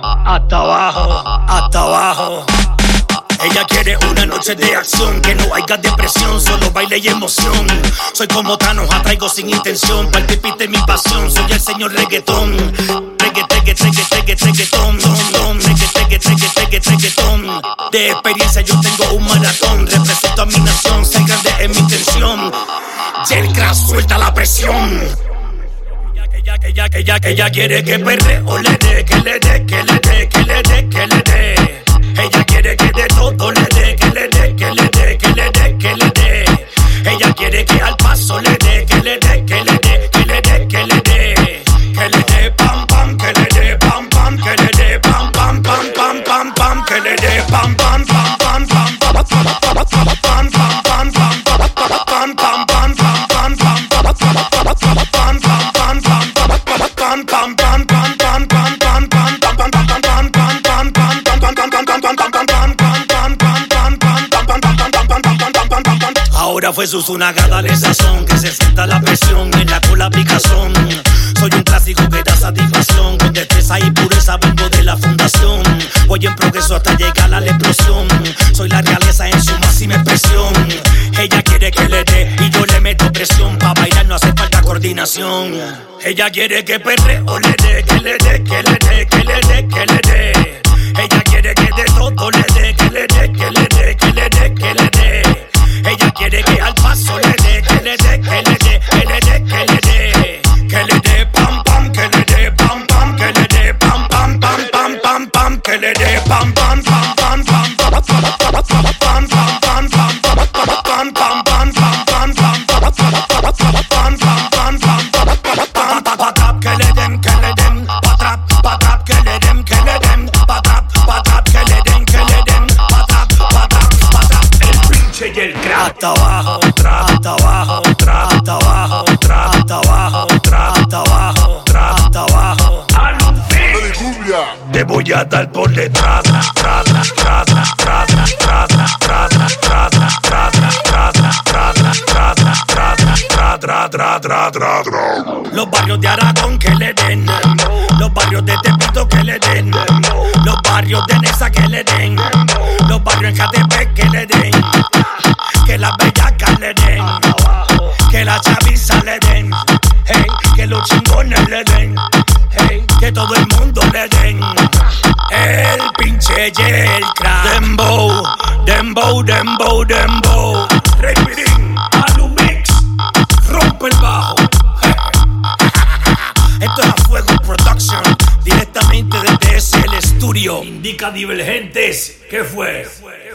hasta abajo, hasta abajo. Ella quiere una noche de acción, que no haya depresión, solo baile y emoción. Soy como Thanos, atraigo sin intención, participite mi pasión, soy el señor reggaetón. Reggae, reggae, reggaetón, reggaetón. De experiencia yo tengo un maratón, represento a mi nación, ser grande es mi intención. Y el crash suelta la presión. Ella, ella, ella, ella quiere que perre o le dé, que le dé, que le dé, Ahora fue su sunagada de sazón que se sienta la presión en la cola picazón. Soy un clásico que da satisfacción con destreza y pureza vengo de la fundación. Voy en progreso hasta llegar a la explosión. Soy la realeza en su máxima expresión. Ella quiere que le dé y yo le meto presión. Pa' bailar no hace falta coordinación. Ella quiere que perre o le dé, que le dé, que le dé, que le dé, que le dé. Abajo, hasta abajo, hasta abajo, hasta abajo, hasta abajo, hasta abajo. Te voy a dar por detrás, tras, tras, tras, Los barrios de Aragón que le den, los barrios de Tepito que le den, los barrios de Nesa que le den, los barrios en Catepec que le den que los chingones le den, que todo el mundo le den. El pinche el crack. Dembow, dembow, dembow, dembow. Repirín, Alumix, rompe el bajo. Esto es a Fuego Production, directamente desde ese el estudio. Indica divergentes. ¿Qué fue? ¿Qué fue?